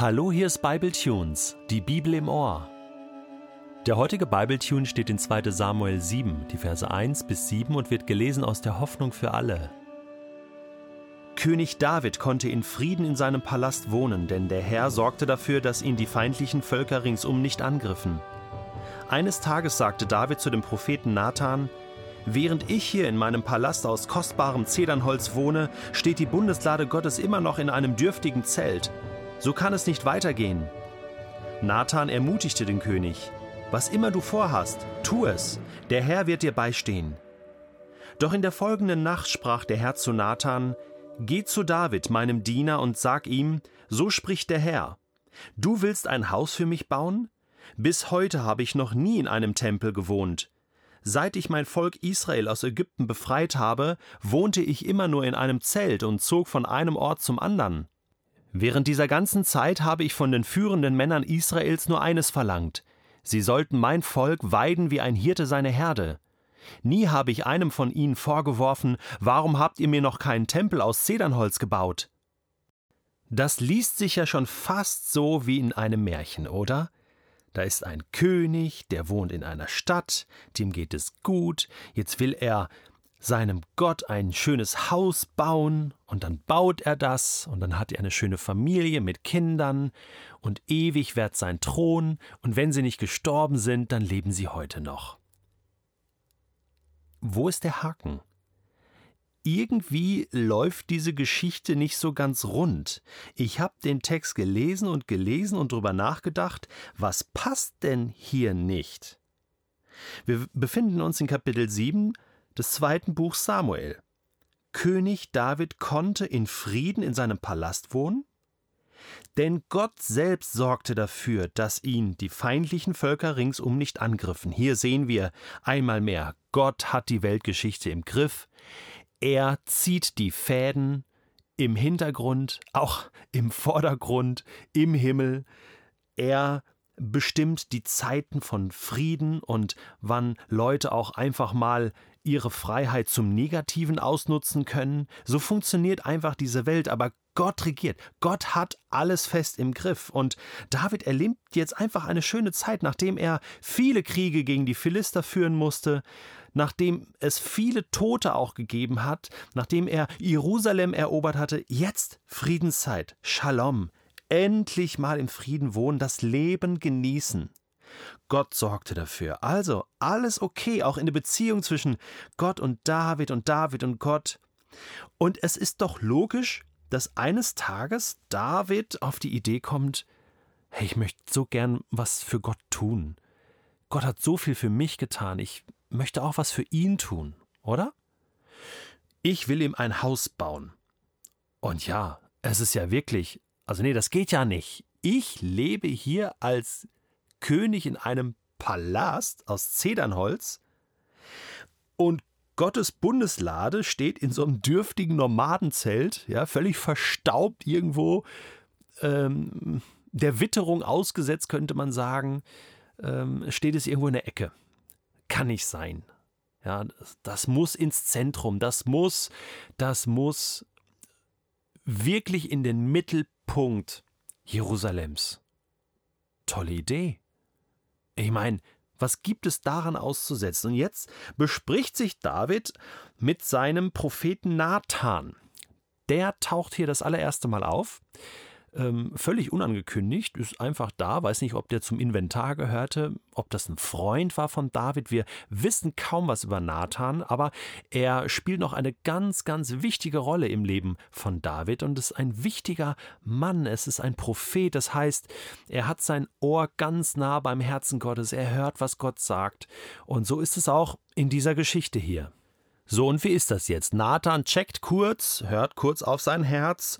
Hallo, hier ist Bible Tunes, die Bibel im Ohr. Der heutige Bible Tune steht in 2. Samuel 7, die Verse 1 bis 7 und wird gelesen aus der Hoffnung für alle. König David konnte in Frieden in seinem Palast wohnen, denn der Herr sorgte dafür, dass ihn die feindlichen Völker ringsum nicht angriffen. Eines Tages sagte David zu dem Propheten Nathan: Während ich hier in meinem Palast aus kostbarem Zedernholz wohne, steht die Bundeslade Gottes immer noch in einem dürftigen Zelt. So kann es nicht weitergehen. Nathan ermutigte den König. Was immer du vorhast, tu es, der Herr wird dir beistehen. Doch in der folgenden Nacht sprach der Herr zu Nathan, Geh zu David, meinem Diener, und sag ihm, so spricht der Herr. Du willst ein Haus für mich bauen? Bis heute habe ich noch nie in einem Tempel gewohnt. Seit ich mein Volk Israel aus Ägypten befreit habe, wohnte ich immer nur in einem Zelt und zog von einem Ort zum anderen. Während dieser ganzen Zeit habe ich von den führenden Männern Israels nur eines verlangt. Sie sollten mein Volk weiden wie ein Hirte seine Herde. Nie habe ich einem von ihnen vorgeworfen, warum habt ihr mir noch keinen Tempel aus Zedernholz gebaut? Das liest sich ja schon fast so wie in einem Märchen, oder? Da ist ein König, der wohnt in einer Stadt, dem geht es gut, jetzt will er seinem Gott ein schönes Haus bauen, und dann baut er das, und dann hat er eine schöne Familie mit Kindern, und ewig währt sein Thron, und wenn sie nicht gestorben sind, dann leben sie heute noch. Wo ist der Haken? Irgendwie läuft diese Geschichte nicht so ganz rund. Ich habe den Text gelesen und gelesen und darüber nachgedacht, was passt denn hier nicht? Wir befinden uns in Kapitel 7 des zweiten Buchs Samuel. König David konnte in Frieden in seinem Palast wohnen? Denn Gott selbst sorgte dafür, dass ihn die feindlichen Völker ringsum nicht angriffen. Hier sehen wir einmal mehr, Gott hat die Weltgeschichte im Griff. Er zieht die Fäden im Hintergrund, auch im Vordergrund, im Himmel. Er bestimmt die Zeiten von Frieden und wann Leute auch einfach mal ihre Freiheit zum Negativen ausnutzen können. So funktioniert einfach diese Welt, aber Gott regiert. Gott hat alles fest im Griff. Und David erlebt jetzt einfach eine schöne Zeit, nachdem er viele Kriege gegen die Philister führen musste, nachdem es viele Tote auch gegeben hat, nachdem er Jerusalem erobert hatte. Jetzt Friedenszeit. Shalom. Endlich mal im Frieden wohnen, das Leben genießen. Gott sorgte dafür. Also alles okay, auch in der Beziehung zwischen Gott und David und David und Gott. Und es ist doch logisch, dass eines Tages David auf die Idee kommt, hey, ich möchte so gern was für Gott tun. Gott hat so viel für mich getan, ich möchte auch was für ihn tun, oder? Ich will ihm ein Haus bauen. Und ja, es ist ja wirklich, also nee, das geht ja nicht. Ich lebe hier als König in einem Palast aus Zedernholz und Gottes Bundeslade steht in so einem dürftigen Nomadenzelt, ja, völlig verstaubt irgendwo, ähm, der Witterung ausgesetzt, könnte man sagen, ähm, steht es irgendwo in der Ecke. Kann nicht sein. Ja, das, muss ins Zentrum, das muss, das muss wirklich in den Mittelpunkt Jerusalems. Tolle Idee. Ich meine, was gibt es daran auszusetzen? Und jetzt bespricht sich David mit seinem Propheten Nathan. Der taucht hier das allererste Mal auf ähm, völlig unangekündigt, ist einfach da, weiß nicht, ob der zum Inventar gehörte, ob das ein Freund war von David. Wir wissen kaum was über Nathan, aber er spielt noch eine ganz, ganz wichtige Rolle im Leben von David und ist ein wichtiger Mann. Es ist ein Prophet, das heißt, er hat sein Ohr ganz nah beim Herzen Gottes, er hört, was Gott sagt. Und so ist es auch in dieser Geschichte hier. So, und wie ist das jetzt? Nathan checkt kurz, hört kurz auf sein Herz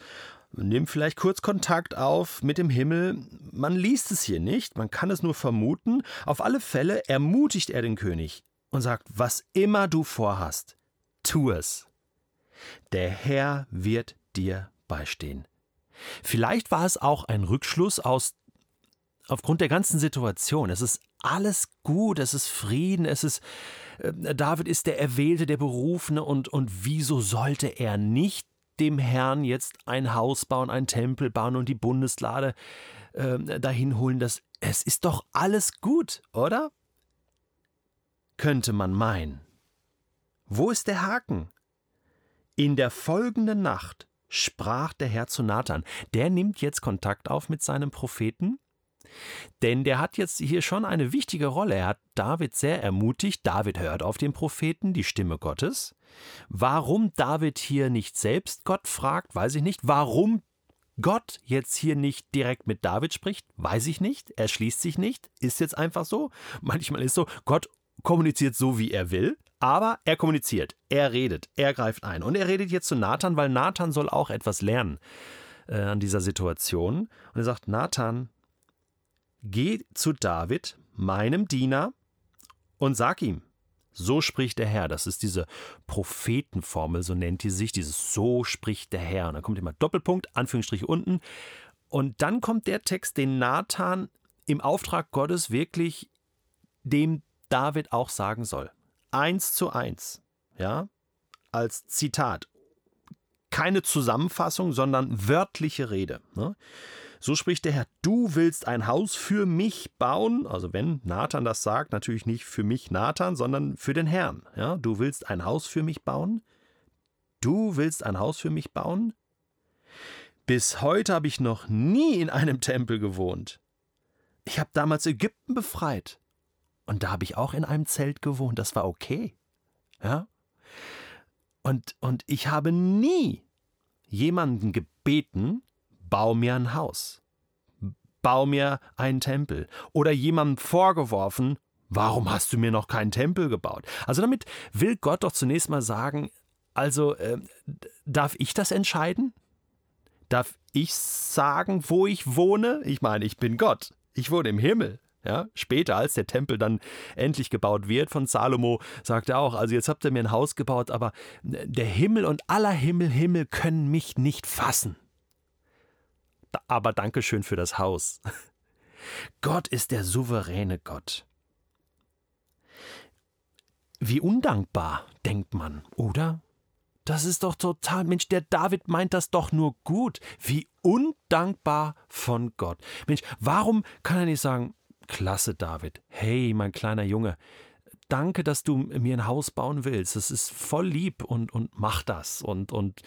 nimmt vielleicht kurz Kontakt auf mit dem Himmel. Man liest es hier nicht, man kann es nur vermuten. Auf alle Fälle ermutigt er den König und sagt, was immer du vorhast, tu es. Der Herr wird dir beistehen. Vielleicht war es auch ein Rückschluss aus aufgrund der ganzen Situation. Es ist alles gut, es ist Frieden, es ist äh, David ist der Erwählte, der Berufene und und wieso sollte er nicht dem Herrn jetzt ein Haus bauen, einen Tempel bauen und die Bundeslade äh, dahin holen. Das, es ist doch alles gut, oder? Könnte man meinen. Wo ist der Haken? In der folgenden Nacht sprach der Herr zu Nathan. Der nimmt jetzt Kontakt auf mit seinem Propheten denn der hat jetzt hier schon eine wichtige Rolle. Er hat David sehr ermutigt. David hört auf den Propheten, die Stimme Gottes. Warum David hier nicht selbst Gott fragt, weiß ich nicht. Warum Gott jetzt hier nicht direkt mit David spricht, weiß ich nicht. Er schließt sich nicht. Ist jetzt einfach so. Manchmal ist so, Gott kommuniziert so, wie er will. Aber er kommuniziert, er redet, er greift ein. Und er redet jetzt zu Nathan, weil Nathan soll auch etwas lernen äh, an dieser Situation. Und er sagt, Nathan, Geh zu David, meinem Diener, und sag ihm, so spricht der Herr. Das ist diese Prophetenformel, so nennt die sich, dieses So spricht der Herr. Und dann kommt immer Doppelpunkt, Anführungsstrich unten. Und dann kommt der Text, den Nathan im Auftrag Gottes wirklich dem David auch sagen soll. Eins zu eins, ja, als Zitat. Keine Zusammenfassung, sondern wörtliche Rede. Ne? So spricht der Herr, du willst ein Haus für mich bauen. Also wenn Nathan das sagt, natürlich nicht für mich Nathan, sondern für den Herrn. Ja, du willst ein Haus für mich bauen? Du willst ein Haus für mich bauen? Bis heute habe ich noch nie in einem Tempel gewohnt. Ich habe damals Ägypten befreit. Und da habe ich auch in einem Zelt gewohnt. Das war okay. Ja? Und, und ich habe nie jemanden gebeten, bau mir ein Haus, bau mir einen Tempel oder jemandem vorgeworfen, warum hast du mir noch keinen Tempel gebaut? Also damit will Gott doch zunächst mal sagen, also äh, darf ich das entscheiden? Darf ich sagen, wo ich wohne? Ich meine, ich bin Gott. Ich wohne im Himmel. Ja, später, als der Tempel dann endlich gebaut wird von Salomo, sagt er auch, also jetzt habt ihr mir ein Haus gebaut, aber der Himmel und aller Himmel, Himmel können mich nicht fassen aber Dankeschön für das Haus. Gott ist der souveräne Gott. Wie undankbar, denkt man, oder? Das ist doch total, Mensch, der David meint das doch nur gut. Wie undankbar von Gott. Mensch, warum kann er nicht sagen, klasse David, hey, mein kleiner Junge, danke, dass du mir ein Haus bauen willst. Das ist voll lieb und, und mach das. Und, und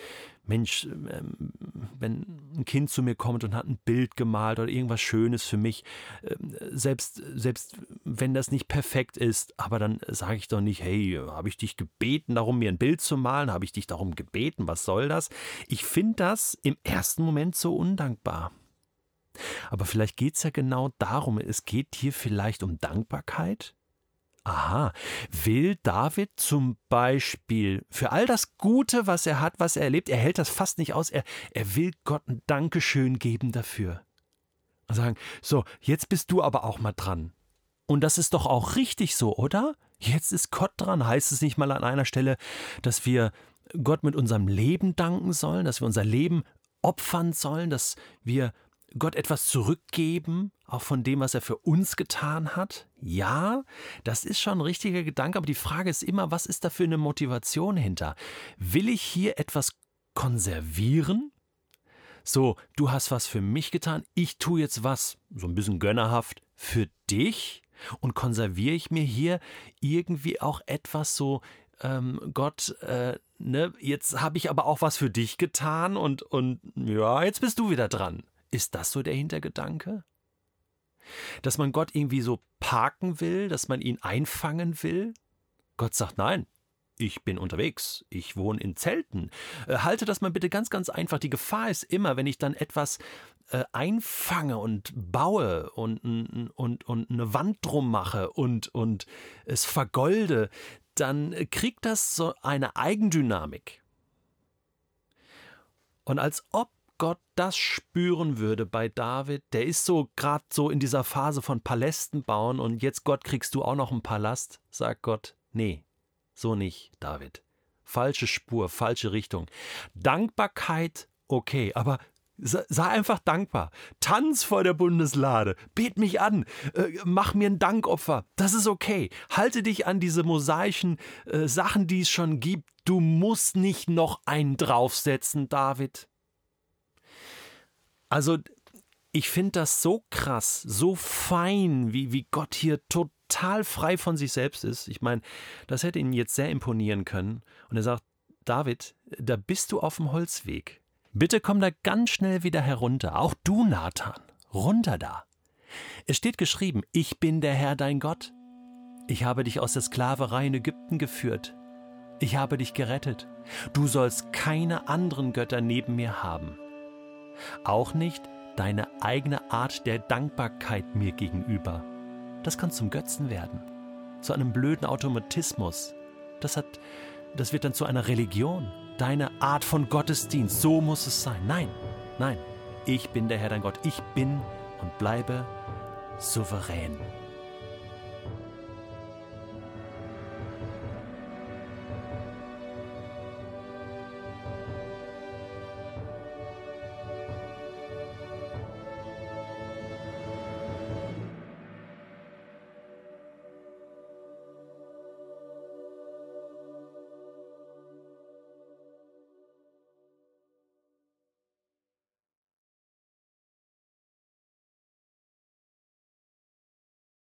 Mensch, ähm, wenn ein Kind zu mir kommt und hat ein Bild gemalt oder irgendwas Schönes für mich, ähm, selbst, selbst wenn das nicht perfekt ist, aber dann sage ich doch nicht, hey, habe ich dich gebeten darum, mir ein Bild zu malen? Habe ich dich darum gebeten? Was soll das? Ich finde das im ersten Moment so undankbar. Aber vielleicht geht es ja genau darum, es geht hier vielleicht um Dankbarkeit Aha, will David zum Beispiel für all das Gute, was er hat, was er erlebt, er hält das fast nicht aus, er, er will Gott ein Dankeschön geben dafür. Und sagen, so, jetzt bist du aber auch mal dran. Und das ist doch auch richtig so, oder? Jetzt ist Gott dran. Heißt es nicht mal an einer Stelle, dass wir Gott mit unserem Leben danken sollen, dass wir unser Leben opfern sollen, dass wir Gott etwas zurückgeben, auch von dem, was er für uns getan hat? Ja, das ist schon ein richtiger Gedanke, aber die Frage ist immer, was ist da für eine Motivation hinter? Will ich hier etwas konservieren? So, du hast was für mich getan, ich tue jetzt was, so ein bisschen gönnerhaft, für dich? Und konserviere ich mir hier irgendwie auch etwas so, ähm, Gott, äh, ne, jetzt habe ich aber auch was für dich getan und, und ja, jetzt bist du wieder dran. Ist das so der Hintergedanke? Dass man Gott irgendwie so parken will, dass man ihn einfangen will? Gott sagt nein. Ich bin unterwegs, ich wohne in Zelten. Äh, halte das mal bitte ganz, ganz einfach. Die Gefahr ist immer, wenn ich dann etwas äh, einfange und baue und, und, und eine Wand drum mache und, und es vergolde, dann kriegt das so eine Eigendynamik. Und als ob Gott das spüren würde bei David, der ist so gerade so in dieser Phase von Palästen bauen und jetzt Gott kriegst du auch noch einen Palast, sagt Gott, nee, so nicht, David. Falsche Spur, falsche Richtung. Dankbarkeit, okay, aber Sei einfach dankbar. Tanz vor der Bundeslade. Bet mich an. Äh, mach mir ein Dankopfer. Das ist okay. Halte dich an diese mosaischen äh, Sachen, die es schon gibt. Du musst nicht noch einen draufsetzen, David. Also, ich finde das so krass, so fein, wie, wie Gott hier total frei von sich selbst ist. Ich meine, das hätte ihn jetzt sehr imponieren können. Und er sagt, David, da bist du auf dem Holzweg. Bitte komm da ganz schnell wieder herunter. Auch du, Nathan. Runter da. Es steht geschrieben, ich bin der Herr dein Gott. Ich habe dich aus der Sklaverei in Ägypten geführt. Ich habe dich gerettet. Du sollst keine anderen Götter neben mir haben. Auch nicht deine eigene Art der Dankbarkeit mir gegenüber. Das kann zum Götzen werden, zu einem blöden Automatismus. Das hat, das wird dann zu einer Religion. Deine Art von Gottesdienst, so muss es sein. Nein, nein, ich bin der Herr dein Gott. Ich bin und bleibe souverän.